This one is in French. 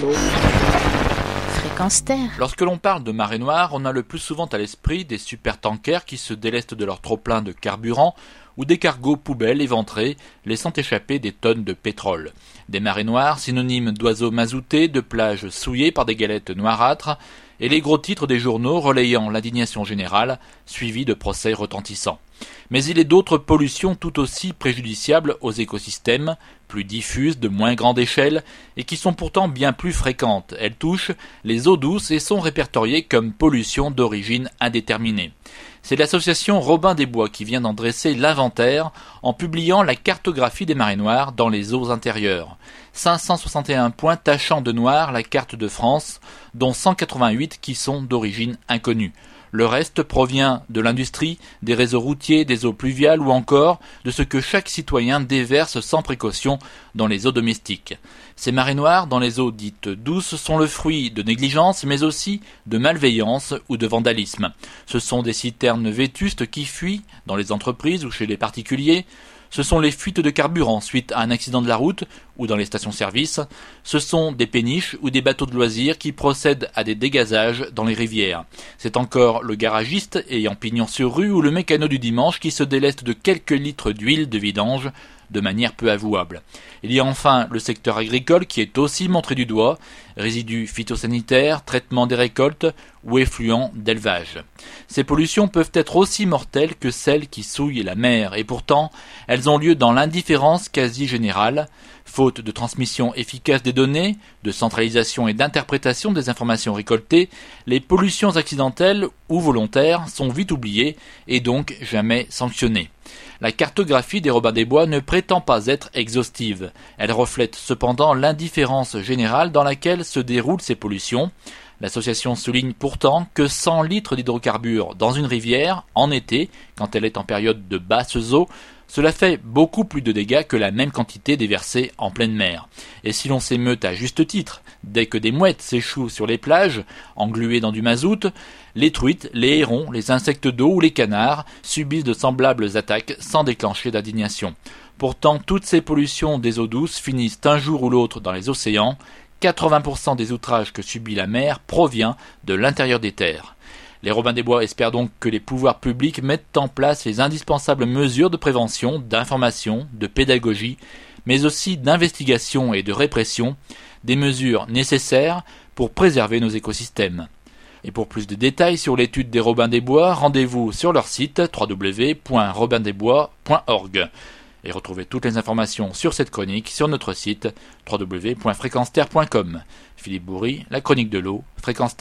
l'eau. Fréquence Terre. Lorsque l'on parle de marée noire, on a le plus souvent à l'esprit des supertankers qui se délestent de leur trop-plein de carburant ou des cargos poubelles éventrés laissant échapper des tonnes de pétrole. Des marées noires, synonymes d'oiseaux mazoutés, de plages souillées par des galettes noirâtres, et les gros titres des journaux relayant l'indignation générale, suivis de procès retentissants. Mais il est d'autres pollutions tout aussi préjudiciables aux écosystèmes, plus diffuses, de moins grande échelle, et qui sont pourtant bien plus fréquentes. Elles touchent les eaux douces et sont répertoriées comme pollutions d'origine indéterminée. C'est l'association Robin des Bois qui vient d'en dresser l'inventaire en publiant la cartographie des marées noires dans les eaux intérieures. 561 points tachant de noir la carte de France, dont 188 qui sont d'origine inconnue. Le reste provient de l'industrie, des réseaux routiers, des eaux pluviales ou encore de ce que chaque citoyen déverse sans précaution dans les eaux domestiques. Ces marées noires dans les eaux dites douces sont le fruit de négligence mais aussi de malveillance ou de vandalisme. Ce sont des citernes vétustes qui fuient dans les entreprises ou chez les particuliers, ce sont les fuites de carburant suite à un accident de la route ou dans les stations-service. Ce sont des péniches ou des bateaux de loisirs qui procèdent à des dégazages dans les rivières. C'est encore le garagiste ayant pignon sur rue ou le mécano du dimanche qui se déleste de quelques litres d'huile de vidange de manière peu avouable. Il y a enfin le secteur agricole qui est aussi montré du doigt, résidus phytosanitaires, traitement des récoltes ou effluents d'élevage. Ces pollutions peuvent être aussi mortelles que celles qui souillent la mer, et pourtant elles ont lieu dans l'indifférence quasi générale, faute de transmission efficace des données, de centralisation et d'interprétation des informations récoltées, les pollutions accidentelles ou volontaires sont vite oubliées et donc jamais sanctionnées. La cartographie des Robins des Bois ne prétend pas être exhaustive. Elle reflète cependant l'indifférence générale dans laquelle se déroulent ces pollutions. L'association souligne pourtant que 100 litres d'hydrocarbures dans une rivière, en été, quand elle est en période de basses eaux, cela fait beaucoup plus de dégâts que la même quantité déversée en pleine mer. Et si l'on s'émeut à juste titre, dès que des mouettes s'échouent sur les plages, engluées dans du mazout, les truites, les hérons, les insectes d'eau ou les canards subissent de semblables attaques sans déclencher d'indignation. Pourtant, toutes ces pollutions des eaux douces finissent un jour ou l'autre dans les océans. 80% des outrages que subit la mer provient de l'intérieur des terres. Les Robins des Bois espèrent donc que les pouvoirs publics mettent en place les indispensables mesures de prévention, d'information, de pédagogie, mais aussi d'investigation et de répression, des mesures nécessaires pour préserver nos écosystèmes. Et pour plus de détails sur l'étude des Robins des Bois, rendez-vous sur leur site www.robindesbois.org. Et retrouvez toutes les informations sur cette chronique sur notre site www.fréquenceterre.com. Philippe Bourry, la chronique de l'eau, Fréquence.